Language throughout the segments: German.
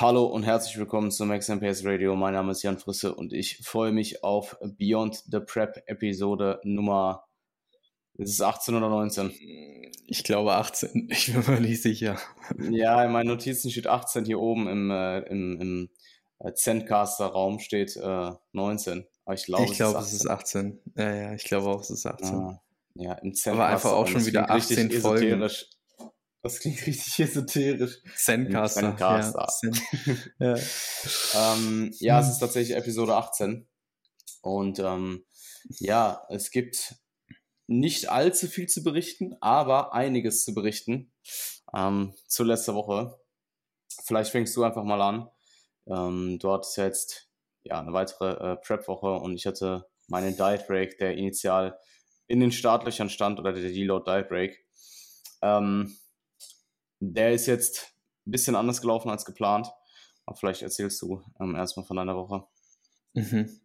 Hallo und herzlich willkommen zum Max Pace Radio. Mein Name ist Jan Frisse und ich freue mich auf Beyond the Prep Episode Nummer. Ist es 18 oder 19? Ich glaube 18. Ich bin mir nicht sicher. Ja, in meinen Notizen steht 18. Hier oben im, äh, im, im äh, Zencaster-Raum steht äh, 19. Aber ich glaube, ich glaube, es, ist 18. Ja, ja, ich glaube auch, es ist 18. Ah, ja, im Zencaster. Aber einfach auch schon wieder 18 Folgen. Das klingt richtig esoterisch. Zencaster. Zencaster. Ja, ja. ähm, ja, es ist tatsächlich Episode 18. Und ähm, ja, es gibt nicht allzu viel zu berichten, aber einiges zu berichten ähm, zu letzter Woche. Vielleicht fängst du einfach mal an. Ähm, du hattest ja jetzt ja, eine weitere äh, Prep-Woche und ich hatte meinen Diet Break, der initial in den Startlöchern stand, oder der Deload Diet Break. Ähm, der ist jetzt ein bisschen anders gelaufen als geplant. Aber vielleicht erzählst du ähm, erstmal von deiner Woche. Mhm.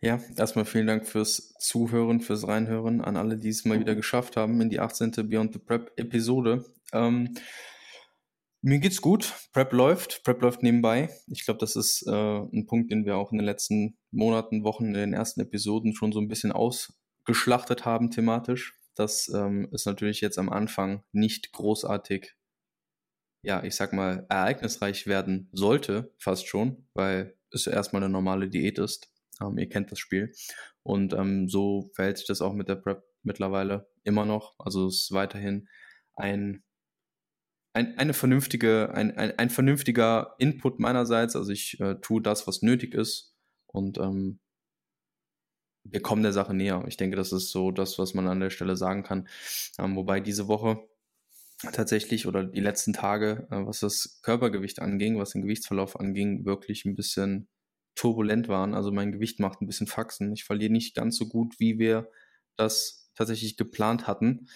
Ja, erstmal vielen Dank fürs Zuhören, fürs Reinhören an alle, die es mal wieder geschafft haben in die 18. Beyond the Prep Episode. Ähm, mir geht's gut. Prep läuft. Prep läuft nebenbei. Ich glaube, das ist äh, ein Punkt, den wir auch in den letzten Monaten, Wochen, in den ersten Episoden schon so ein bisschen ausgeschlachtet haben thematisch. Das ähm, ist natürlich jetzt am Anfang nicht großartig ja, ich sag mal, ereignisreich werden sollte, fast schon, weil es erstmal eine normale Diät ist. Ähm, ihr kennt das Spiel. Und ähm, so verhält sich das auch mit der Prep mittlerweile immer noch. Also es ist weiterhin ein, ein, eine vernünftige, ein, ein, ein vernünftiger Input meinerseits. Also ich äh, tue das, was nötig ist. Und ähm, wir kommen der Sache näher. Ich denke, das ist so das, was man an der Stelle sagen kann. Ähm, wobei diese Woche tatsächlich oder die letzten Tage, äh, was das Körpergewicht anging, was den Gewichtsverlauf anging, wirklich ein bisschen turbulent waren. Also mein Gewicht macht ein bisschen Faxen. Ich verliere nicht ganz so gut, wie wir das tatsächlich geplant hatten,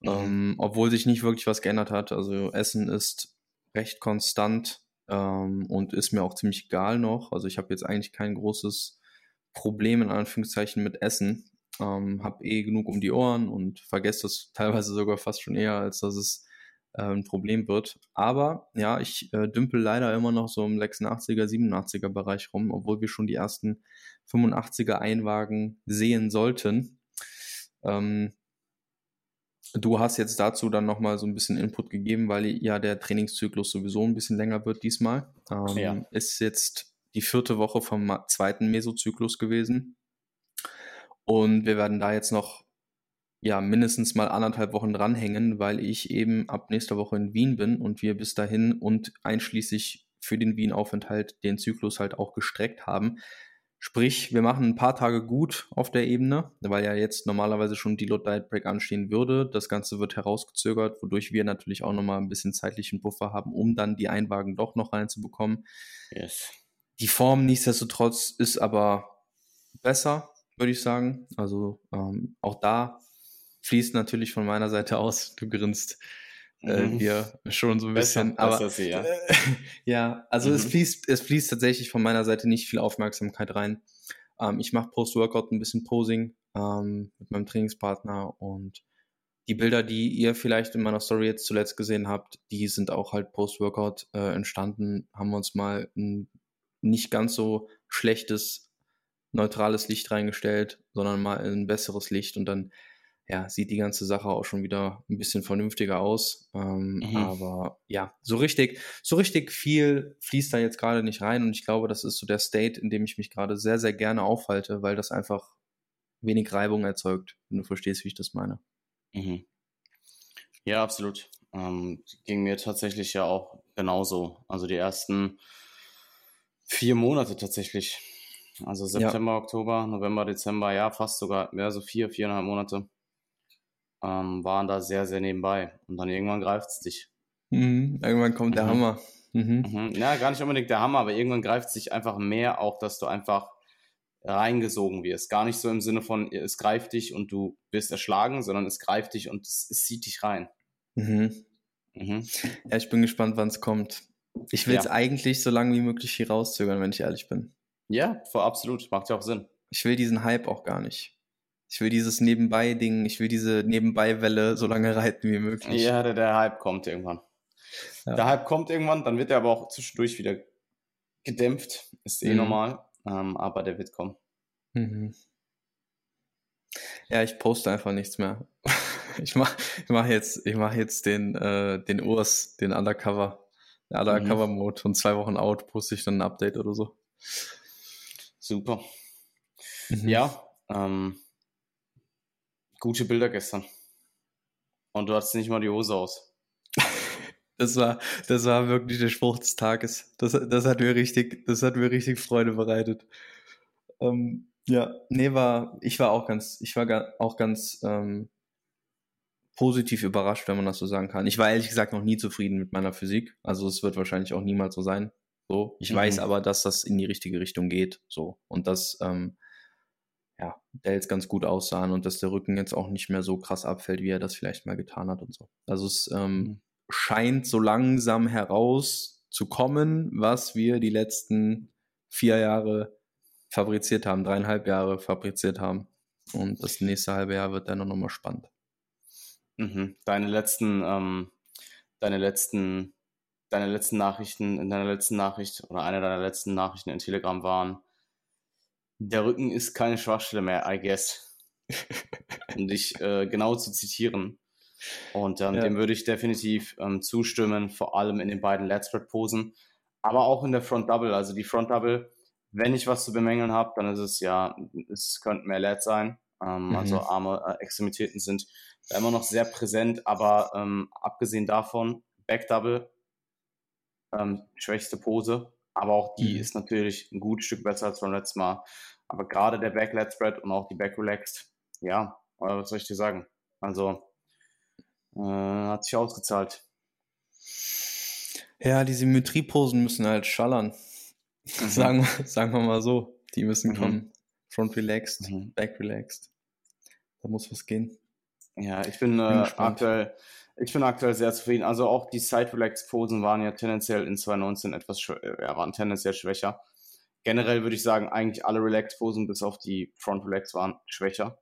mhm. ähm, obwohl sich nicht wirklich was geändert hat. Also Essen ist recht konstant ähm, und ist mir auch ziemlich egal noch. Also ich habe jetzt eigentlich kein großes Problem in Anführungszeichen mit Essen. Ähm, habe eh genug um die Ohren und vergesse das teilweise sogar fast schon eher, als dass es äh, ein Problem wird. Aber ja, ich äh, dümpel leider immer noch so im 86er, 87er Bereich rum, obwohl wir schon die ersten 85er Einwagen sehen sollten. Ähm, du hast jetzt dazu dann nochmal so ein bisschen Input gegeben, weil ja der Trainingszyklus sowieso ein bisschen länger wird diesmal. Ähm, ja. Ist jetzt die vierte Woche vom zweiten Mesozyklus gewesen. Und wir werden da jetzt noch ja mindestens mal anderthalb Wochen dranhängen, weil ich eben ab nächster Woche in Wien bin und wir bis dahin und einschließlich für den Wien-Aufenthalt den Zyklus halt auch gestreckt haben. Sprich, wir machen ein paar Tage gut auf der Ebene, weil ja jetzt normalerweise schon die Load Diet Break anstehen würde. Das Ganze wird herausgezögert, wodurch wir natürlich auch nochmal ein bisschen zeitlichen Puffer haben, um dann die Einwagen doch noch reinzubekommen. Yes. Die Form nichtsdestotrotz ist aber besser, würde ich sagen. Also ähm, auch da fließt natürlich von meiner Seite aus. Du grinst äh, mhm. hier schon so ein bisschen. Besser, aber besser sie, ja. Äh, ja, also mhm. es fließt, es fließt tatsächlich von meiner Seite nicht viel Aufmerksamkeit rein. Ähm, ich mache Post-Workout ein bisschen Posing ähm, mit meinem Trainingspartner und die Bilder, die ihr vielleicht in meiner Story jetzt zuletzt gesehen habt, die sind auch halt Post-Workout äh, entstanden. Haben wir uns mal ein nicht ganz so schlechtes neutrales Licht reingestellt, sondern mal ein besseres Licht und dann ja, sieht die ganze Sache auch schon wieder ein bisschen vernünftiger aus. Ähm, mhm. Aber ja, so richtig, so richtig viel fließt da jetzt gerade nicht rein und ich glaube, das ist so der State, in dem ich mich gerade sehr, sehr gerne aufhalte, weil das einfach wenig Reibung erzeugt, wenn du verstehst, wie ich das meine. Mhm. Ja, absolut. Ähm, ging mir tatsächlich ja auch genauso. Also die ersten vier Monate tatsächlich. Also September, ja. Oktober, November, Dezember, ja, fast sogar, ja, so vier, viereinhalb Monate ähm, waren da sehr, sehr nebenbei. Und dann irgendwann greift es dich. Mhm, irgendwann kommt der mhm. Hammer. Mhm. Mhm. Ja, gar nicht unbedingt der Hammer, aber irgendwann greift es dich einfach mehr auch, dass du einfach reingesogen wirst. Gar nicht so im Sinne von, es greift dich und du wirst erschlagen, sondern es greift dich und es, es zieht dich rein. Mhm. Mhm. Ja, ich bin gespannt, wann es kommt. Ich will es ja. eigentlich so lange wie möglich hier rauszögern, wenn ich ehrlich bin. Ja, voll absolut. Macht ja auch Sinn. Ich will diesen Hype auch gar nicht. Ich will dieses Nebenbei-Ding, ich will diese Nebenbei-Welle so lange reiten wie möglich. Ja, der, der Hype kommt irgendwann. Ja. Der Hype kommt irgendwann, dann wird er aber auch zwischendurch wieder gedämpft, ist eh Mhm. normal, ähm, aber der wird kommen. Mhm. Ja, ich poste einfach nichts mehr. Ich mache ich mach jetzt, ich mach jetzt den, äh, den Urs, den Undercover, den Undercover-Mode und zwei Wochen out poste ich dann ein Update oder so. Super. Mhm. Ja, ähm, gute Bilder gestern. Und du hattest nicht mal die Hose aus. Das war, das war wirklich der Spruch des Tages. Das, das hat mir richtig, das hat mir richtig Freude bereitet. Ähm, ja, nee, war, ich war auch ganz, ich war ga, auch ganz ähm, positiv überrascht, wenn man das so sagen kann. Ich war ehrlich gesagt noch nie zufrieden mit meiner Physik. Also es wird wahrscheinlich auch niemals so sein. So, ich Mhm. weiß aber, dass das in die richtige Richtung geht. So und dass ähm, ja, der jetzt ganz gut aussahen und dass der Rücken jetzt auch nicht mehr so krass abfällt, wie er das vielleicht mal getan hat und so. Also es ähm, Mhm. scheint so langsam herauszukommen, was wir die letzten vier Jahre fabriziert haben, dreieinhalb Jahre fabriziert haben. Und das nächste halbe Jahr wird dann noch mal spannend. Mhm. Deine letzten, ähm, deine letzten, deine letzten Nachrichten, in deiner letzten Nachricht oder eine deiner letzten Nachrichten in Telegram waren, der Rücken ist keine Schwachstelle mehr, I guess. um dich äh, genau zu zitieren. Und ähm, Ja. dem würde ich definitiv ähm, zustimmen, vor allem in den beiden Lat Spread Posen, aber auch in der Front Double. Also die Front Double, wenn ich was zu bemängeln habe, dann ist es ja, es könnten mehr Lat sein. Ähm, Mhm. Also Arme, äh, Extremitäten sind da immer noch sehr präsent, aber ähm, abgesehen davon, Back Double, ähm, schwächste Pose, aber auch die Mhm. ist natürlich ein gutes Stück besser als beim letzten Mal. Aber gerade der Back Lat Spread und auch die Back Relaxed, ja, äh, was soll ich dir sagen? Also, äh, hat sich ausgezahlt. Ja, die Symmetrieposen müssen halt schallern. Sagen, wir- sagen wir mal so. Die müssen Mhm. kommen. Front relaxed, Mhm. back relaxed. Da muss was gehen. Ja, ich bin, Bin äh, aktuell, ich bin aktuell sehr zufrieden. Also auch die Side-Relax-Posen waren ja tendenziell in 2019 etwas, äh, ja, waren tendenziell schwächer. Generell würde ich sagen, eigentlich alle Relax-Posen bis auf die Front-Relax waren schwächer.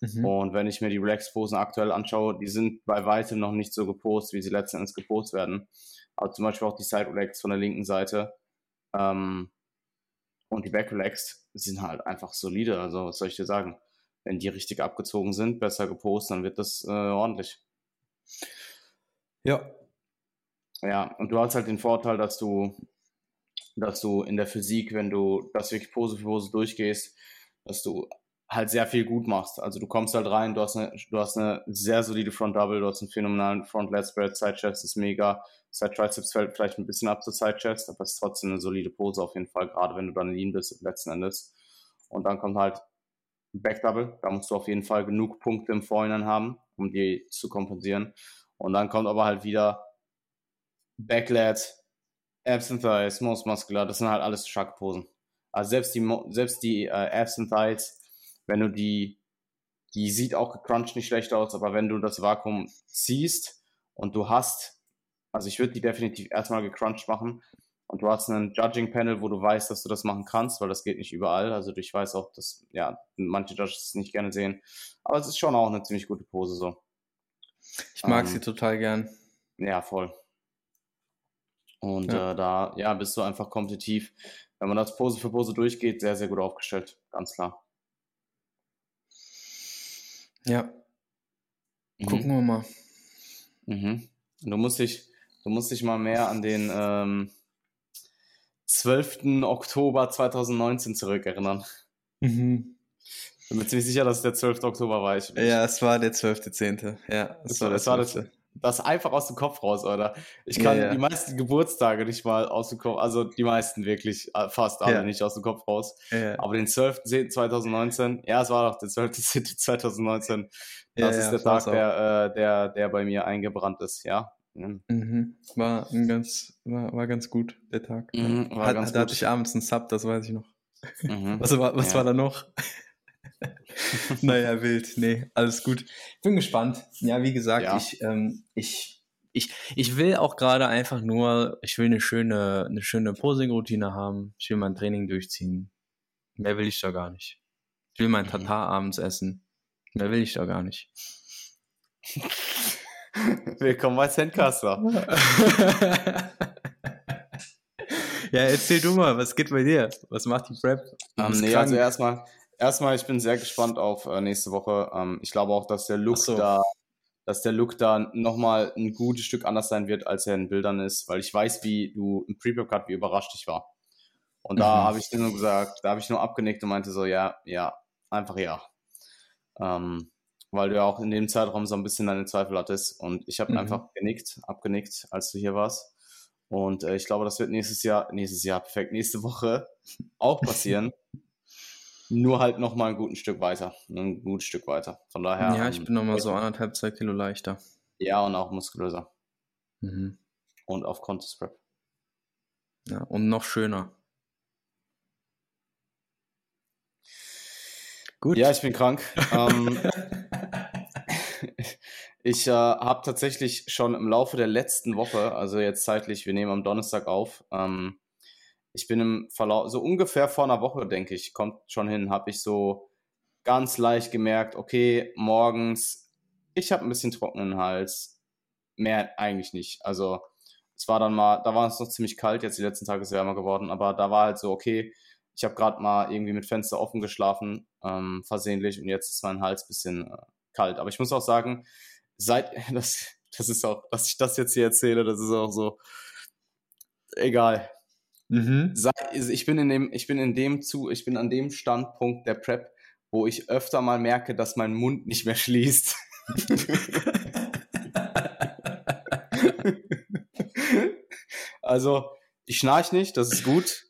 Mhm. Und wenn ich mir die Relax-Posen aktuell anschaue, die sind bei weitem noch nicht so gepostet, wie sie letzten Endes gepostet werden. Also zum Beispiel auch die Side-Relax von der linken Seite ähm, und die Back-Relax sind halt einfach solide. Also was soll ich dir sagen? Wenn die richtig abgezogen sind, besser gepostet, dann wird das äh, ordentlich. Ja. Ja, und du hast halt den Vorteil, dass du, dass du in der Physik, wenn du das wirklich Pose für Pose durchgehst, dass du halt sehr viel gut machst. Also du kommst halt rein, du hast eine, du hast eine sehr solide Front Double, du hast einen phänomenalen Front Lat Spread, Side Chest ist mega, Side Triceps fällt vielleicht ein bisschen ab zur Side Chest, aber es ist trotzdem eine solide Pose auf jeden Fall, gerade wenn du dann lean bist letzten Endes. Und dann kommt halt Back Double, da musst du auf jeden Fall genug Punkte im Vorhinein haben, um die zu kompensieren. Und dann kommt aber halt wieder Backlat, Abs and Thighs, Most Muscular, das sind halt alles starke Posen. Also selbst die, selbst die äh, Abs and Thighs, wenn du die, die sieht auch gecrunched nicht schlecht aus, aber wenn du das Vakuum ziehst und du hast, also ich würde die definitiv erstmal gecrunched machen und du hast einen Judging Panel, wo du weißt, dass du das machen kannst, weil das geht nicht überall. Also ich weiß auch, dass ja manche Judges es nicht gerne sehen, aber es ist schon auch eine ziemlich gute Pose so. Ich mag Ähm, sie total gern. Ja, voll. Und Ja. Äh, da, ja, bist du einfach kompetitiv. Wenn man das Pose für Pose durchgeht, sehr, sehr gut aufgestellt. Ganz klar. Ja, Mhm. gucken wir mal. Mhm. Du musst dich, du musst dich mal mehr an den ähm, 12. Oktober 2019 zurückerinnern. Mhm. Bin mir ziemlich sicher, dass es der 12. Oktober war. Ich, Ja, es war der 12.10. Ja, es Das war war- der das war das- 12.. das einfach aus dem Kopf raus, oder? Ich Ja, kann ja. die meisten Geburtstage nicht mal aus dem Kopf, also die meisten wirklich, äh, fast alle Ja. nicht aus dem Kopf raus. Ja, Aber den 12.10.2019, ja, es war doch der 12.10.2019, Ja, das ja, ist der Tag, der, äh, der, der bei mir eingebrannt ist, ja. Mhm. Mhm. War ein ganz, war, war ganz gut, der Tag. Mhm, war Hat, ganz da gut. hatte ich abends einen Sub, das weiß ich noch. Mhm. Was, war, was Ja. war da noch? naja, wild. Nee, alles gut. Bin gespannt. Ja, wie gesagt, Ja. ich, ähm, ich, ich, ich will auch gerade einfach nur, ich will eine schöne, eine schöne Posing-Routine haben. Ich will mein Training durchziehen. Mehr will ich da gar nicht. Ich will mein Mhm. Tatar abends essen. Mehr will ich da gar nicht. Willkommen bei Sandcaster. ja, erzähl du mal, was geht bei dir? Was macht die Prep? Ähm, nee, also erstmal, erstmal, ich bin sehr gespannt auf äh, nächste Woche. Ähm, ich glaube auch, dass der Look so. da, dass der Look da nochmal ein gutes Stück anders sein wird, als er in Bildern ist, weil ich weiß, wie du im Pre-Prep-Cut, wie überrascht ich war. Und da mhm. habe ich nur gesagt, da habe ich nur abgenickt und meinte so, ja, ja, einfach ja. Ähm, weil du ja auch in dem Zeitraum so ein bisschen deine Zweifel hattest. Und ich habe mhm. einfach genickt, abgenickt, als du hier warst. Und äh, ich glaube, das wird nächstes Jahr, nächstes Jahr, perfekt, nächste Woche auch passieren. Nur halt nochmal ein gutes Stück weiter. Ein gutes Stück weiter. Von daher. Ja, ich bin nochmal so anderthalb, zwei Kilo leichter. Ja, und auch muskulöser. Mhm. Und auf Contest Prep. Ja, und noch schöner. Gut. Ja, ich bin krank. ähm, ich äh, habe tatsächlich schon im Laufe der letzten Woche, also jetzt zeitlich, wir nehmen am Donnerstag auf, ähm, ich bin im Verlauf, so ungefähr vor einer Woche, denke ich, kommt schon hin, habe ich so ganz leicht gemerkt, okay, morgens, ich habe ein bisschen trockenen Hals, mehr eigentlich nicht. Also es war dann mal, da war es noch ziemlich kalt, jetzt die letzten Tage ist es wärmer geworden, aber da war halt so, okay, ich habe gerade mal irgendwie mit Fenster offen geschlafen, ähm, versehentlich, und jetzt ist mein Hals ein bisschen äh, kalt. Aber ich muss auch sagen, seit, das, das ist auch, dass ich das jetzt hier erzähle, das ist auch so, egal. Mhm. Ich bin in dem, ich bin in dem zu, ich bin an dem Standpunkt der Prep, wo ich öfter mal merke, dass mein Mund nicht mehr schließt. also, ich schnarch nicht, das ist gut.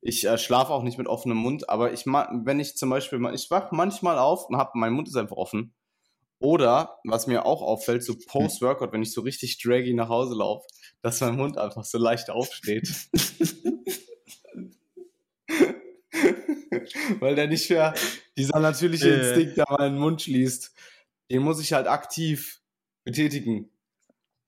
Ich äh, schlafe auch nicht mit offenem Mund, aber ich wenn ich zum Beispiel, ich wach manchmal auf und hab, mein Mund ist einfach offen. Oder, was mir auch auffällt, so Post-Workout, wenn ich so richtig draggy nach Hause laufe, dass mein Mund einfach so leicht aufsteht. Weil der nicht mehr dieser natürliche Instinkt, der meinen Mund schließt, den muss ich halt aktiv betätigen.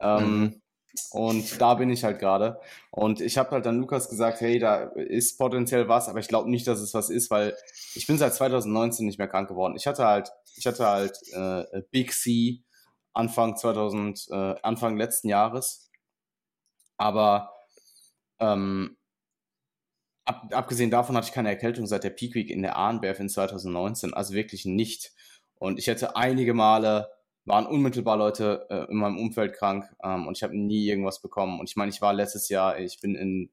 Ähm, mhm. Und da bin ich halt gerade. Und ich habe halt dann Lukas gesagt, hey, da ist potenziell was, aber ich glaube nicht, dass es was ist, weil ich bin seit 2019 nicht mehr krank geworden. Ich hatte halt, ich hatte halt äh, Big C Anfang 2000, äh, Anfang letzten Jahres. Aber ähm, ab, abgesehen davon hatte ich keine Erkältung seit der Peak Week in der ANBF in 2019, also wirklich nicht. Und ich hätte einige Male waren unmittelbar Leute äh, in meinem Umfeld krank ähm, und ich habe nie irgendwas bekommen. Und ich meine, ich war letztes Jahr, ich bin in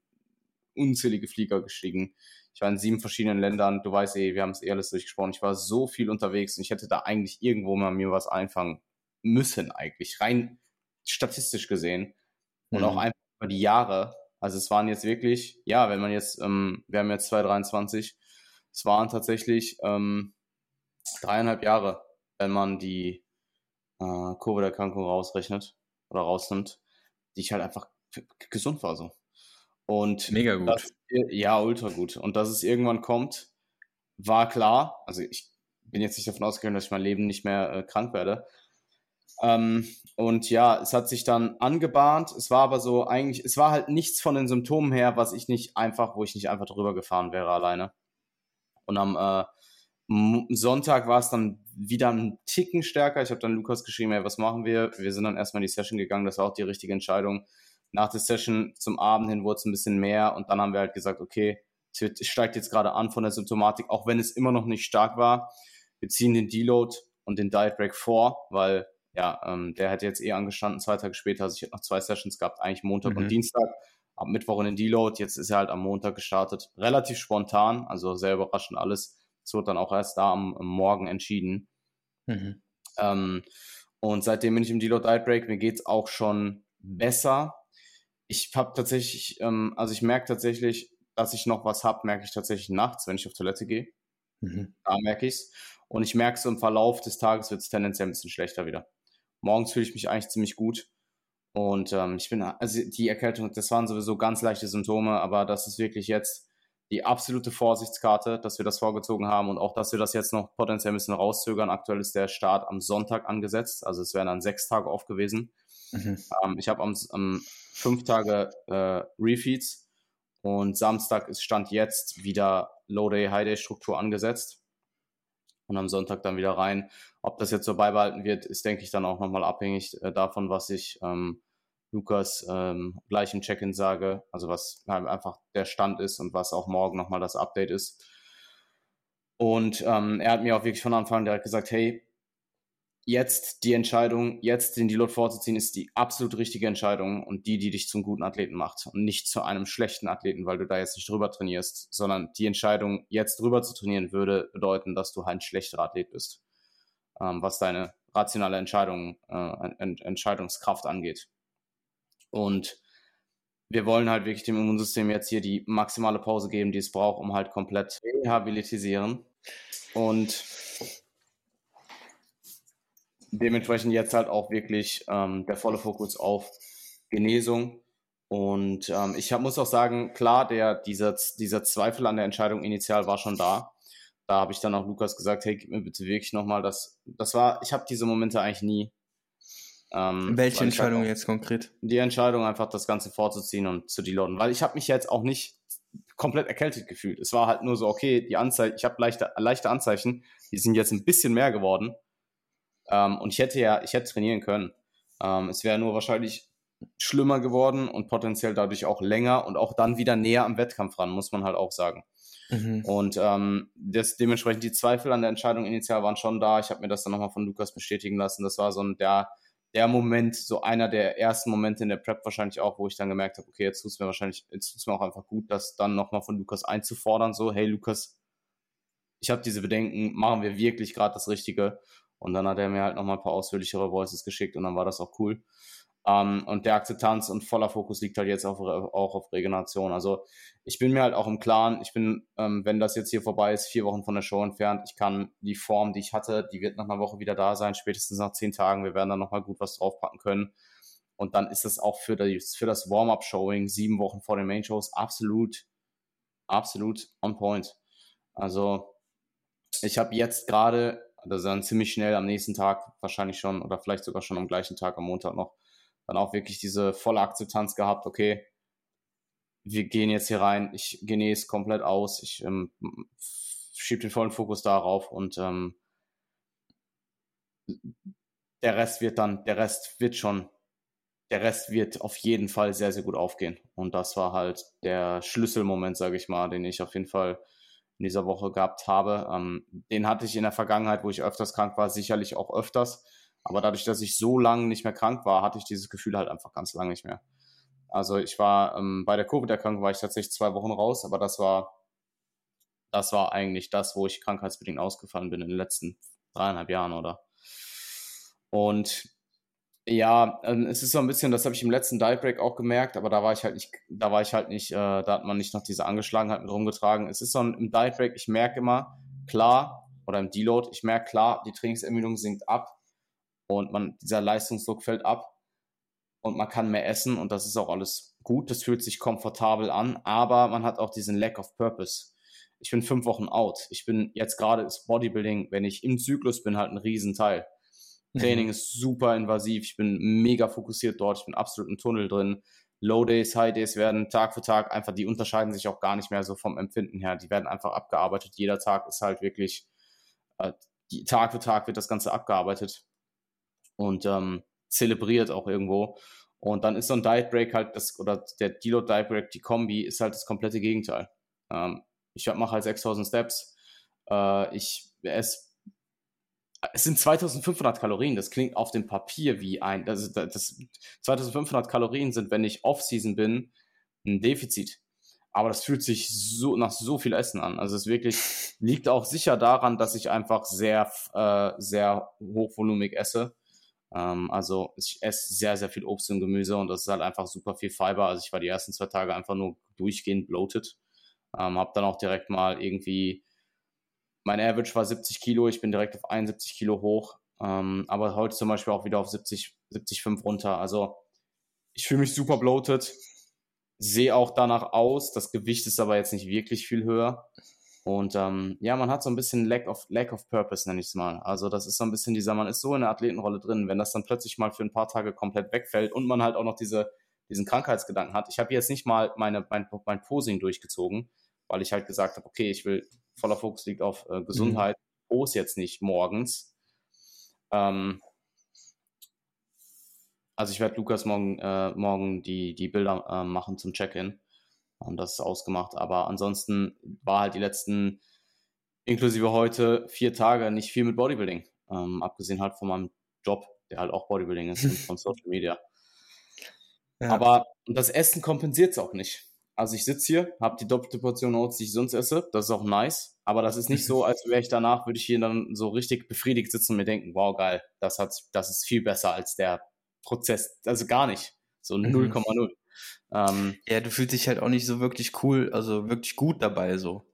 unzählige Flieger gestiegen. Ich war in sieben verschiedenen Ländern. Du weißt eh, wir haben es eh alles durchgesprochen. Ich war so viel unterwegs und ich hätte da eigentlich irgendwo mal mir was einfangen müssen, eigentlich, rein statistisch gesehen. Und mhm. auch einfach über die Jahre. Also es waren jetzt wirklich, ja, wenn man jetzt, ähm, wir haben jetzt 2023, es waren tatsächlich ähm, dreieinhalb Jahre, wenn man die äh, Covid-Erkrankung rausrechnet oder rausnimmt, die ich halt einfach gesund war so. Und mega gut. Das, ja, ultra gut. Und dass es irgendwann kommt, war klar. Also ich bin jetzt nicht davon ausgegangen, dass ich mein Leben nicht mehr äh, krank werde. Ähm, und ja, es hat sich dann angebahnt. Es war aber so eigentlich, es war halt nichts von den Symptomen her, was ich nicht einfach, wo ich nicht einfach drüber gefahren wäre alleine. Und am äh, Sonntag war es dann wieder ein Ticken stärker. Ich habe dann Lukas geschrieben, hey, was machen wir? Wir sind dann erstmal in die Session gegangen. Das war auch die richtige Entscheidung. Nach der Session zum Abend hin wurde es ein bisschen mehr und dann haben wir halt gesagt, okay, es steigt jetzt gerade an von der Symptomatik, auch wenn es immer noch nicht stark war. Wir ziehen den Deload und den Diet Break vor, weil ja, ähm, der hätte jetzt eh angestanden, zwei Tage später. Also ich hätte noch zwei Sessions gehabt, eigentlich Montag mhm. und Dienstag. Ab Mittwoch in den Deload. Jetzt ist er halt am Montag gestartet. Relativ spontan, also sehr überraschend alles. Es wurde dann auch erst da am, am Morgen entschieden. Mhm. Ähm, und seitdem bin ich im Deload Break. Mir geht es auch schon besser. Ich habe tatsächlich, ähm, also ich merke tatsächlich, dass ich noch was habe, merke ich tatsächlich nachts, wenn ich auf Toilette gehe. Mhm. Da merke ich es. Und ich merke so im Verlauf des Tages wird es tendenziell ein bisschen schlechter wieder. Morgens fühle ich mich eigentlich ziemlich gut. Und ähm, ich bin, also die Erkältung, das waren sowieso ganz leichte Symptome, aber das ist wirklich jetzt die absolute Vorsichtskarte, dass wir das vorgezogen haben und auch, dass wir das jetzt noch potenziell ein bisschen rauszögern. Aktuell ist der Start am Sonntag angesetzt, also es wären dann sechs Tage off gewesen. Mhm. Ähm, ich habe am, am, fünf Tage äh, Refeeds und Samstag ist Stand jetzt wieder Low-Day, High-Day-Struktur angesetzt und am Sonntag dann wieder rein. Ob das jetzt so beibehalten wird, ist, denke ich, dann auch nochmal abhängig äh, davon, was sich ähm, Lukas ähm, gleich im Check-in sage, also was halt einfach der Stand ist und was auch morgen nochmal das Update ist. Und ähm, er hat mir auch wirklich von Anfang an direkt gesagt, hey, jetzt die Entscheidung, jetzt den Deload vorzuziehen, ist die absolut richtige Entscheidung und die, die dich zum guten Athleten macht und nicht zu einem schlechten Athleten, weil du da jetzt nicht drüber trainierst, sondern die Entscheidung, jetzt drüber zu trainieren, würde bedeuten, dass du ein schlechterer Athlet bist, ähm, was deine rationale Entscheidung, äh, Ent Entscheidungskraft angeht. Und wir wollen halt wirklich dem Immunsystem jetzt hier die maximale Pause geben, die es braucht, um halt komplett rehabilitisieren. Und dementsprechend jetzt halt auch wirklich ähm, der volle Fokus auf Genesung. Und ähm, ich hab, muss auch sagen, klar, der, dieser, dieser Zweifel an der Entscheidung initial war schon da. Da habe ich dann auch Lukas gesagt, hey, gib mir bitte wirklich nochmal das. Das war, ich habe diese Momente eigentlich nie. Ähm, Welche Entscheidung halt auch, jetzt konkret? Die Entscheidung, einfach das Ganze vorzuziehen und zu deloaden. Weil ich habe mich jetzt auch nicht komplett erkältet gefühlt. Es war halt nur so, okay, die Anzeichen, ich habe leichte, leichte Anzeichen, die sind jetzt ein bisschen mehr geworden. Ähm, und ich hätte ja, ich hätte trainieren können. Ähm, es wäre nur wahrscheinlich schlimmer geworden und potenziell dadurch auch länger und auch dann wieder näher am Wettkampf ran, muss man halt auch sagen. Mhm. Und ähm, das, dementsprechend die Zweifel an der Entscheidung initial waren schon da. Ich habe mir das dann nochmal von Lukas bestätigen lassen. Das war so ein der, der Moment, so einer der ersten Momente in der Prep wahrscheinlich auch, wo ich dann gemerkt habe, okay, jetzt tut es mir wahrscheinlich, jetzt tut es mir auch einfach gut, das dann nochmal von Lukas einzufordern. So, hey Lukas, ich habe diese Bedenken, machen wir wirklich gerade das Richtige? Und dann hat er mir halt nochmal ein paar ausführlichere Voices geschickt und dann war das auch cool. Um, ähm, und der Akzeptanz und voller Fokus liegt halt jetzt auf, auch auf Regeneration. Also ich bin mir halt auch im Klaren, ich bin, ähm, wenn das jetzt hier vorbei ist, vier Wochen von der Show entfernt, ich kann die Form, die ich hatte, die wird nach einer Woche wieder da sein, spätestens nach zehn Tagen. Wir werden dann nochmal gut was draufpacken können. Und dann ist das auch für das, für das Warm-Up-Showing sieben Wochen vor den Main-Shows absolut, absolut on point. Also ich habe jetzt gerade also dann ziemlich schnell am nächsten Tag wahrscheinlich schon oder vielleicht sogar schon am gleichen Tag am Montag noch dann auch wirklich diese volle Akzeptanz gehabt, okay, wir gehen jetzt hier rein, ich genese komplett aus, ich ähm, schiebe den vollen Fokus darauf und ähm, der Rest wird dann, der Rest wird schon, der Rest wird auf jeden Fall sehr, sehr gut aufgehen. Und das war halt der Schlüsselmoment, sage ich mal, den ich auf jeden Fall in dieser Woche gehabt habe. Ähm, den hatte ich in der Vergangenheit, wo ich öfters krank war, sicherlich auch öfters. Aber dadurch, dass ich so lange nicht mehr krank war, hatte ich dieses Gefühl halt einfach ganz lange nicht mehr. Also ich war ähm, bei der Covid-Erkrankung war ich tatsächlich zwei Wochen raus, aber das war das war eigentlich das, wo ich krankheitsbedingt ausgefallen bin in den letzten dreieinhalb Jahren, oder? Und ja, ähm, es ist so ein bisschen, das habe ich im letzten Dive Break auch gemerkt, aber da war ich halt nicht, da war ich halt nicht, äh, da hat man nicht noch diese Angeschlagenheit mit rumgetragen. Es ist so ein, im Dive Break, ich merke immer, klar, oder im Deload, ich merke klar, die Trainingsermüdung sinkt ab und man, dieser Leistungsdruck fällt ab und man kann mehr essen und das ist auch alles gut, das fühlt sich komfortabel an, aber man hat auch diesen Lack of Purpose. Ich bin fünf Wochen out. Ich bin jetzt gerade ist Bodybuilding, wenn ich im Zyklus bin, halt ein Riesenteil. Training mhm. ist super invasiv. Ich bin mega fokussiert dort. Ich bin absolut im Tunnel drin. Low Days, High Days werden Tag für Tag einfach, die unterscheiden sich auch gar nicht mehr so vom Empfinden her. Die werden einfach abgearbeitet. Jeder Tag ist halt wirklich, äh, Tag für Tag wird das Ganze abgearbeitet und ähm, zelebriert auch irgendwo. Und dann ist so ein Diet Break halt das, oder der Deload Diet Break, die Kombi, ist halt das komplette Gegenteil. Ähm, ich mache halt 6000 Steps. Äh, ich esse es sind 2500 Kalorien. Das klingt auf dem Papier wie ein. Das, das, 2500 Kalorien sind, wenn ich Off-Season bin, ein Defizit. Aber das fühlt sich so nach so viel Essen an. Also es wirklich liegt auch sicher daran, dass ich einfach sehr, äh, sehr hochvolumig esse. Ähm, also ich esse sehr, sehr viel Obst und Gemüse und das ist halt einfach super viel Fiber. Also ich war die ersten zwei Tage einfach nur durchgehend bloated. Ähm, hab dann auch direkt mal irgendwie mein Average war 70 Kilo, ich bin direkt auf 71 Kilo hoch, ähm, aber heute zum Beispiel auch wieder auf 70, 70,5 runter. Also ich fühle mich super bloated, sehe auch danach aus, das Gewicht ist aber jetzt nicht wirklich viel höher. Und ähm, ja, man hat so ein bisschen Lack of, Lack of Purpose, nenne ich es mal. Also das ist so ein bisschen dieser, man ist so in der Athletenrolle drin, wenn das dann plötzlich mal für ein paar Tage komplett wegfällt und man halt auch noch diese, diesen Krankheitsgedanken hat. Ich habe jetzt nicht mal meine, mein, mein Posing durchgezogen, weil ich halt gesagt habe, okay, ich will voller Fokus liegt auf äh, Gesundheit. Mhm. Pose jetzt nicht morgens. Ähm, also ich werde Lukas morgen, äh, morgen die, die Bilder äh, machen zum Check-in. Und das ist ausgemacht. Aber ansonsten war halt die letzten, inklusive heute, vier Tage nicht viel mit Bodybuilding. Ähm, abgesehen halt von meinem Job, der halt auch Bodybuilding ist und von Social Media. Ja. Aber das Essen kompensiert es auch nicht. Also ich sitze hier, habe die doppelte Portion Oats, die ich sonst esse. Das ist auch nice. Aber das ist nicht so, als wäre ich danach, würde ich hier dann so richtig befriedigt sitzen und mir denken, wow, geil, das, hat, das ist viel besser als der Prozess. Also gar nicht. So 0,0. Mhm. Ähm, ja, du fühlst dich halt auch nicht so wirklich cool, also wirklich gut dabei so.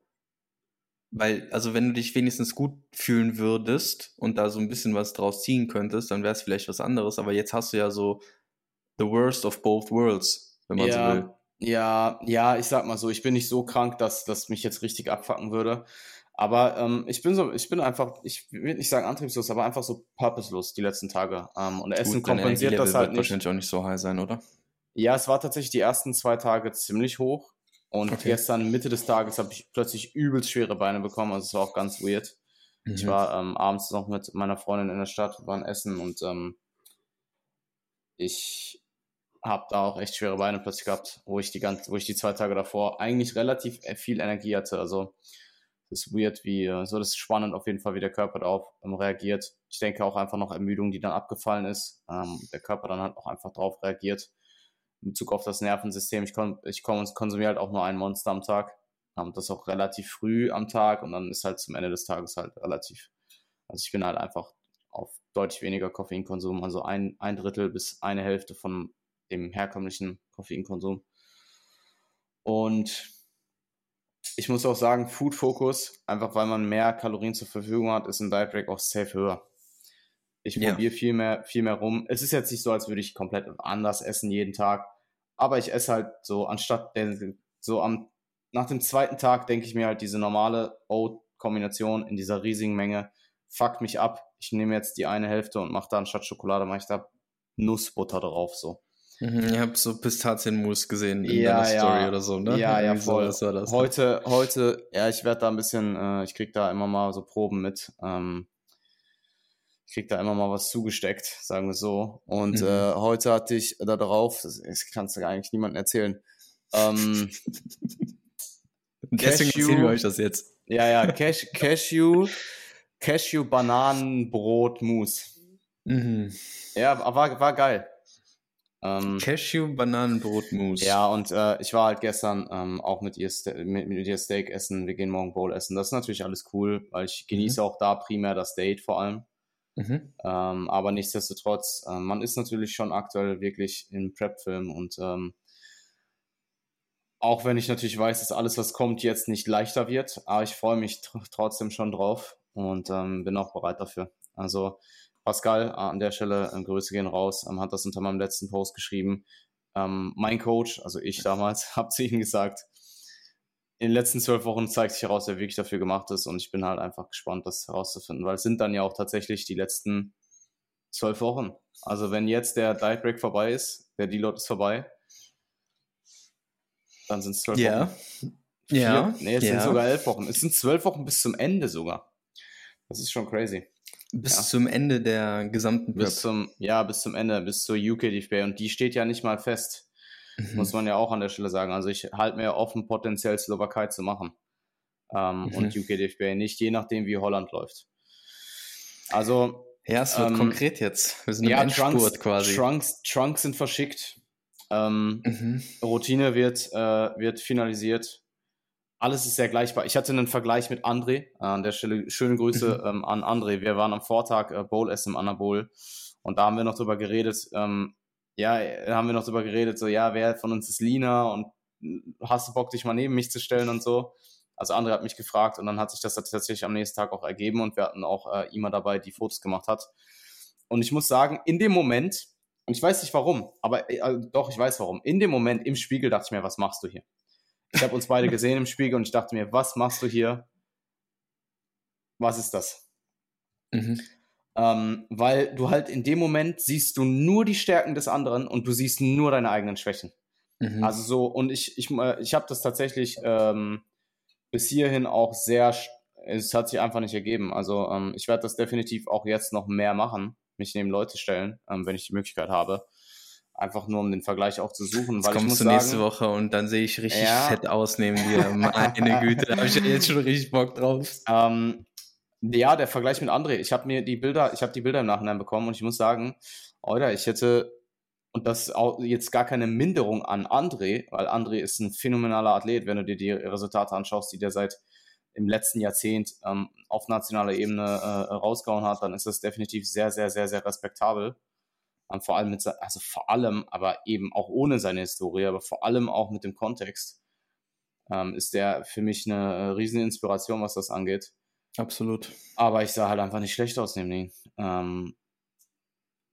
Weil, also wenn du dich wenigstens gut fühlen würdest und da so ein bisschen was draus ziehen könntest, dann wäre es vielleicht was anderes. Aber jetzt hast du ja so the worst of both worlds, wenn man ja, so will. Ja, ja, ich sag mal so, ich bin nicht so krank, dass das mich jetzt richtig abfacken würde. Aber ähm, ich bin so, ich bin einfach, ich will nicht sagen antriebslos, aber einfach so purposelos die letzten Tage. Ähm, und Essen Gut, kompensiert das halt wird nicht. wahrscheinlich auch nicht so high sein, oder? Ja, es war tatsächlich die ersten zwei Tage ziemlich hoch. Und okay. gestern, Mitte des Tages, habe ich plötzlich übelst schwere Beine bekommen. Also es war auch ganz weird. Mhm. Ich war ähm, abends noch mit meiner Freundin in der Stadt, waren essen und ähm, ich habe da auch echt schwere Beine plötzlich gehabt, wo ich die ganz, wo ich die zwei Tage davor eigentlich relativ äh, viel Energie hatte. Also das ist weird, wie äh, so das ist spannend auf jeden Fall, wie der Körper darauf ähm, reagiert. Ich denke auch einfach noch Ermüdung, die dann abgefallen ist. Ähm, der Körper dann halt auch einfach darauf reagiert in Bezug auf das Nervensystem. Ich, kon ich konsumiere halt auch nur ein Monster am Tag. Ähm, das auch relativ früh am Tag und dann ist halt zum Ende des Tages halt relativ. Also ich bin halt einfach auf deutlich weniger Koffeinkonsum, also ein, ein Drittel bis eine Hälfte von dem herkömmlichen Koffeinkonsum. Und ich muss auch sagen, Food Focus, einfach weil man mehr Kalorien zur Verfügung hat, ist ein Diet Break auch safe höher. Ich ja. probiere viel mehr, viel mehr rum. Es ist jetzt nicht so, als würde ich komplett anders essen jeden Tag. Aber ich esse halt so, anstatt so am, nach dem zweiten Tag denke ich mir halt, diese normale Oat-Kombination in dieser riesigen Menge fuckt mich ab. Ich nehme jetzt die eine Hälfte und mache da anstatt Schokolade, mache ich da Nussbutter drauf, so. Mhm, ich habe so Pistazienmus gesehen in ja, deiner Story ja. oder so, ne? Ja, ja, voll. So, das, heute, heute, ja, ich werde da ein bisschen, äh, ich krieg da immer mal so Proben mit. Ähm, ich krieg da immer mal was zugesteckt, sagen wir so. Und mhm. äh, heute hatte ich da drauf, das, das kannst du eigentlich niemandem erzählen. Ähm, Deswegen erzählen wir euch das jetzt. Ja, ja, Cash, Cashew, Cashew Bananenbrot Mousse. Mhm. Ja, war, war geil. Ähm, Cashew Bananenbrot Mousse. Ja, und äh, ich war halt gestern ähm, auch mit ihr, mit, mit, ihr Steak essen. Wir gehen morgen Bowl essen. Das ist natürlich alles cool, weil ich genieße mhm. auch da primär das Date vor allem. Mhm. Ähm, aber nichtsdestotrotz, äh, man ist natürlich schon aktuell wirklich im Prep-Film und ähm, auch wenn ich natürlich weiß, dass alles, was kommt, jetzt nicht leichter wird, aber ich freue mich tr trotzdem schon drauf und ähm, bin auch bereit dafür. Also Pascal, an der Stelle äh, Grüße gehen raus, ähm, hat das unter meinem letzten Post geschrieben. Ähm, mein Coach, also ich damals, habe zu ihm gesagt, in den letzten zwölf Wochen zeigt sich heraus, wer wirklich dafür gemacht ist. Und ich bin halt einfach gespannt, das herauszufinden, weil es sind dann ja auch tatsächlich die letzten zwölf Wochen. Also wenn jetzt der Diet Break vorbei ist, der Deload ist vorbei, dann sind es zwölf ja. Wochen. Ja. Nee, es ja. sind sogar elf Wochen. Es sind zwölf Wochen bis zum Ende sogar. Das ist schon crazy. Bis ja. zum Ende der gesamten Prep. Bis zum, ja, bis zum Ende, bis zur UK DFB. Und die steht ja nicht mal fest. Mhm. Muss man ja auch an der Stelle sagen. Also ich halte mir offen, potenziell Slowakei zu machen. Ähm, mhm. Und UKDFB nicht, je nachdem, wie Holland läuft. Also. Ja, es wird ähm, konkret jetzt. Wir sind ja, im Trunks, quasi. Trunks, Trunks sind verschickt. Ähm, mhm. Routine wird, äh, wird finalisiert. Alles ist sehr gleichbar. Ich hatte einen Vergleich mit André. Äh, an der Stelle schöne Grüße mhm. ähm, an André. Wir waren am Vortag äh, Bowl essen im Anabol. Und da haben wir noch drüber geredet, ähm, ja, haben wir noch drüber geredet, so, ja, wer von uns ist Lina und hast du Bock, dich mal neben mich zu stellen und so. Also André hat mich gefragt und dann hat sich das tatsächlich am nächsten Tag auch ergeben und wir hatten auch äh, Ima dabei, die Fotos gemacht hat. Und ich muss sagen, in dem Moment, und ich weiß nicht warum, aber äh, also doch, ich weiß warum, in dem Moment im Spiegel dachte ich mir, was machst du hier? Ich habe uns beide gesehen im Spiegel und ich dachte mir, was machst du hier? Was ist das? Mhm. Ähm, weil du halt in dem Moment siehst du nur die Stärken des anderen und du siehst nur deine eigenen Schwächen. Mhm. Also so, und ich, ich, äh, ich habe das tatsächlich ähm, bis hierhin auch sehr, es hat sich einfach nicht ergeben. Also ähm, ich werde das definitiv auch jetzt noch mehr machen, mich neben Leute stellen, ähm, wenn ich die Möglichkeit habe. Einfach nur um den Vergleich auch zu suchen. Jetzt weil kommst du nächste sagen, Woche und dann sehe ich richtig Ja. fett aus neben dir. Meine Güte, da habe ich ja jetzt schon richtig Bock drauf. Ähm, ja, der Vergleich mit André. Ich habe mir die Bilder, ich habe die Bilder im Nachhinein bekommen und ich muss sagen, oder ich hätte und das auch jetzt gar keine Minderung an André, weil André ist ein phänomenaler Athlet, wenn du dir die Resultate anschaust, die der seit im letzten Jahrzehnt ähm, auf nationaler Ebene äh, rausgehauen hat, dann ist das definitiv sehr, sehr, sehr, sehr respektabel. Vor allem mit, also vor allem, aber eben auch ohne seine Historie, aber vor allem auch mit dem Kontext, ähm, ist der für mich eine äh, riesen Inspiration, was das angeht. Absolut. Aber ich sah halt einfach nicht schlecht aus neben Ding. Ähm,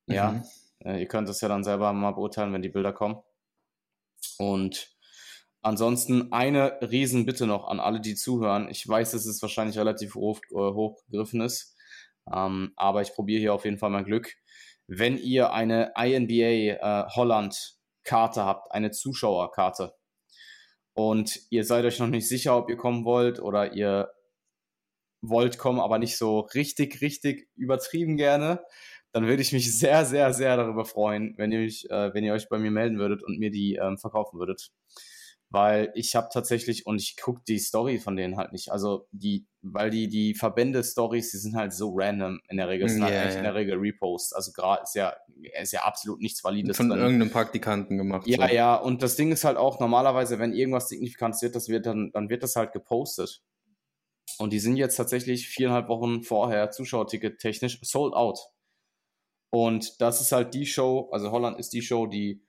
ja, Mhm. äh, ihr könnt es ja dann selber mal beurteilen, wenn die Bilder kommen. Und ansonsten eine Riesenbitte noch an alle, die zuhören. Ich weiß, dass es wahrscheinlich relativ hoch, äh, hoch gegriffen ist, ähm, aber ich probiere hier auf jeden Fall mein Glück. Wenn ihr eine INBA äh, Holland Karte habt, eine Zuschauerkarte, und ihr seid euch noch nicht sicher, ob ihr kommen wollt oder ihr wollt kommen, aber nicht so richtig, richtig übertrieben gerne, dann würde ich mich sehr, sehr, sehr darüber freuen, wenn ihr, mich, äh, wenn ihr euch bei mir melden würdet und mir die ähm, verkaufen würdet. Weil ich habe tatsächlich, und ich gucke die Story von denen halt nicht, also die, weil die, die Verbände-Stories, die sind halt so random in der Regel, es sind halt Ja, eigentlich ja. in der Regel Reposts, also gerade ist ja, ist ja absolut nichts Valides Von drin. irgendeinem Praktikanten gemacht. Ja, so. ja, und das Ding ist halt auch normalerweise, wenn irgendwas Signifikantes wird, das wird dann, dann wird das halt gepostet. Und die sind jetzt tatsächlich viereinhalb Wochen vorher Zuschauerticket technisch sold out. Und das ist halt die Show, also Holland ist die Show, die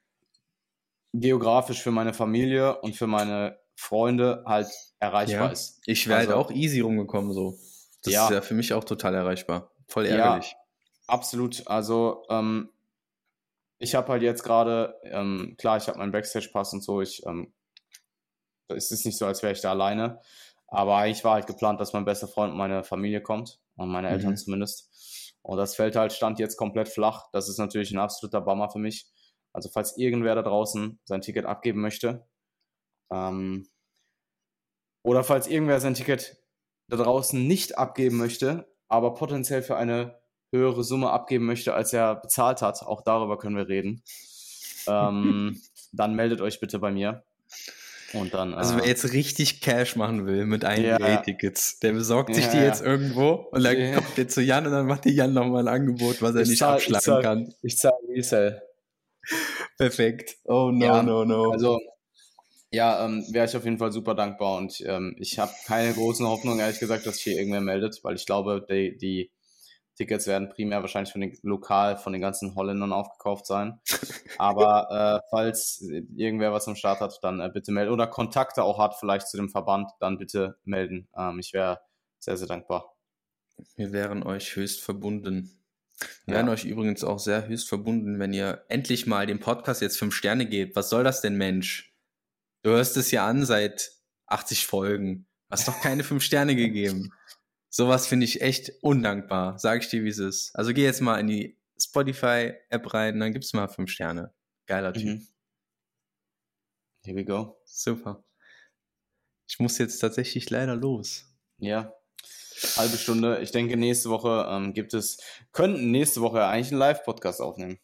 geografisch für meine Familie und für meine Freunde halt erreichbar Ja. ist. Ich wäre Also- halt auch easy rumgekommen so. Das Ja. ist ja für mich auch total erreichbar. Voll Ja. ärgerlich. Absolut. Also ähm, ich habe halt jetzt gerade, ähm, klar, ich habe meinen Backstage-Pass und so. Ich, ähm, es ist nicht so, als wäre ich da alleine. Aber eigentlich war halt geplant, dass mein bester Freund und meine Familie kommt. Und meine Eltern Mhm. zumindest. Und das fällt halt, stand jetzt komplett flach. Das ist natürlich ein absoluter Bummer für mich. Also falls irgendwer da draußen sein Ticket abgeben möchte, ähm, oder falls irgendwer sein Ticket da draußen nicht abgeben möchte, aber potenziell für eine höhere Summe abgeben möchte, als er bezahlt hat, auch darüber können wir reden, ähm, dann meldet euch bitte bei mir. Und dann. Also äh, wer jetzt richtig Cash machen will mit Ja. INBA-Tickets, der besorgt sich Ja, die ja. jetzt irgendwo und dann kommt der zu Jan und dann macht die Jan nochmal ein Angebot, was er Ich nicht zahl- ich abschlagen zahl- kann. ich zahle Resell. Perfekt. Oh no, Ja, no, no. Also, ja, ähm, wäre ich auf jeden Fall super dankbar und ähm, ich habe keine großen Hoffnungen, ehrlich gesagt, dass sich hier irgendwer meldet, weil ich glaube, die, die Tickets werden primär wahrscheinlich von den lokal von den ganzen Holländern aufgekauft sein. Aber äh, falls irgendwer was am Start hat, dann äh, bitte melden. Oder Kontakte auch hat, vielleicht zu dem Verband, dann bitte melden. Ähm, ich wäre sehr, sehr dankbar. Wir wären euch höchst verbunden. Wir wären euch übrigens auch sehr höchst verbunden, wenn ihr endlich mal dem Podcast jetzt fünf Sterne gebt. Was soll das denn, Mensch? Du hörst es ja an seit 80 Folgen. Hast doch keine fünf Sterne gegeben. Sowas finde ich echt undankbar. Sag ich dir, wie es ist. Also geh jetzt mal in die Spotify-App rein, dann gibt's mal fünf Sterne. Geiler Typ. Mhm. Here we go. Super. Ich muss jetzt tatsächlich leider los. Ja. Halbe Stunde. Ich denke, nächste Woche ähm, gibt es, könnten nächste Woche eigentlich einen Live-Podcast aufnehmen.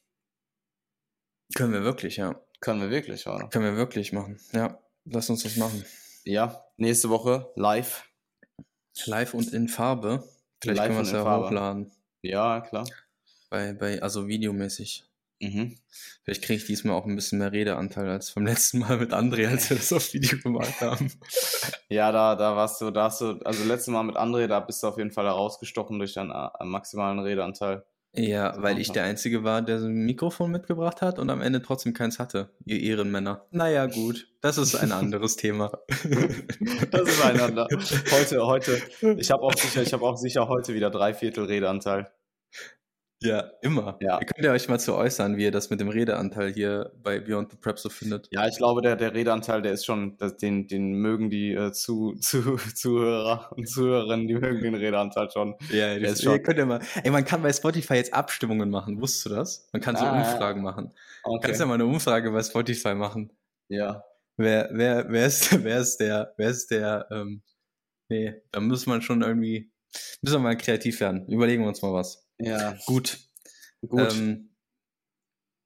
Können wir wirklich, ja. Können wir wirklich, oder? Können wir wirklich machen. Ja, lass uns das machen. Ja, nächste Woche live. Live und in Farbe. Vielleicht Live können wir es ja Farbe. hochladen. Ja, klar. Bei, bei, also videomäßig. Mhm. Vielleicht kriege ich diesmal auch ein bisschen mehr Redeanteil als beim letzten Mal mit André, als wir das auf Video gemacht haben. Ja, da, da warst du, da hast du, also letztes Mal mit André, da bist du auf jeden Fall herausgestochen durch deinen äh, maximalen Redeanteil. Ja, weil ich der Einzige war, der so ein Mikrofon mitgebracht hat und am Ende trotzdem keins hatte. Ihr Ehrenmänner. Naja, gut. Das ist ein anderes Thema. Das ist einander. Heute, heute, ich habe auch sicher, ich habe auch sicher heute wieder drei Viertel Redeanteil. Ja, immer. Ja. Ihr könnt ja euch mal zu äußern, wie ihr das mit dem Redeanteil hier bei Beyond the Prep so findet. Ja, ich glaube, der, der Redeanteil, der ist schon, den, den mögen die äh, zu, zu, Zuhörer und Zuhörerinnen, die mögen den Redeanteil schon. Ja, das ist schon- ihr könnt ja mal. Ey, man kann bei Spotify jetzt Abstimmungen machen. Wusstest du das? Man kann so Ah, ja. Umfragen machen. Okay. Kannst ja mal eine Umfrage bei Spotify machen. ja. Wer, wer, wer ist, wer ist der, wer ist der, ähm, nee, da muss man schon irgendwie, müssen wir mal kreativ werden. Überlegen wir uns mal was. Ja, Gut. gut. Ähm,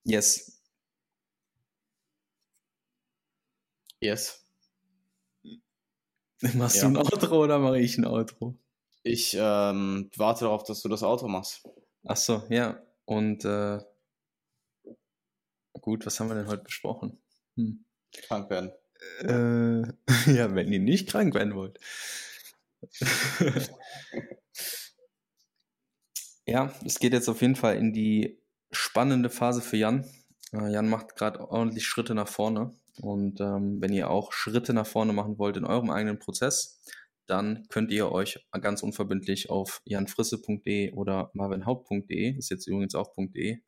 yes. Yes. Machst Ja. du ein Outro oder mache ich ein Outro? Ich ähm, warte darauf, dass du das Auto machst. Ach so, ja. Und äh, gut, was haben wir denn heute besprochen? Hm. Krank werden. Äh, ja, wenn ihr nicht krank werden wollt. ja, es geht jetzt auf jeden Fall in die spannende Phase für Jan. Äh, Jan macht gerade ordentlich Schritte nach vorne. Und ähm, wenn ihr auch Schritte nach vorne machen wollt in eurem eigenen Prozess, dann könnt ihr euch ganz unverbindlich auf janfrisse.de oder marvinhaupt.de, ist jetzt übrigens auch .de,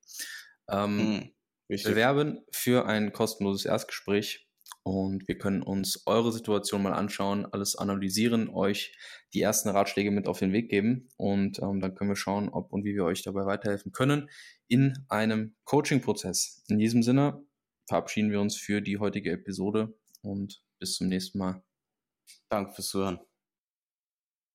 ähm, Hm, Wichtig. bewerben für ein kostenloses Erstgespräch und wir können uns eure Situation mal anschauen, alles analysieren, euch die ersten Ratschläge mit auf den Weg geben und ähm, dann können wir schauen, ob und wie wir euch dabei weiterhelfen können in einem Coaching-Prozess. In diesem Sinne verabschieden wir uns für die heutige Episode und bis zum nächsten Mal. Danke fürs Zuhören.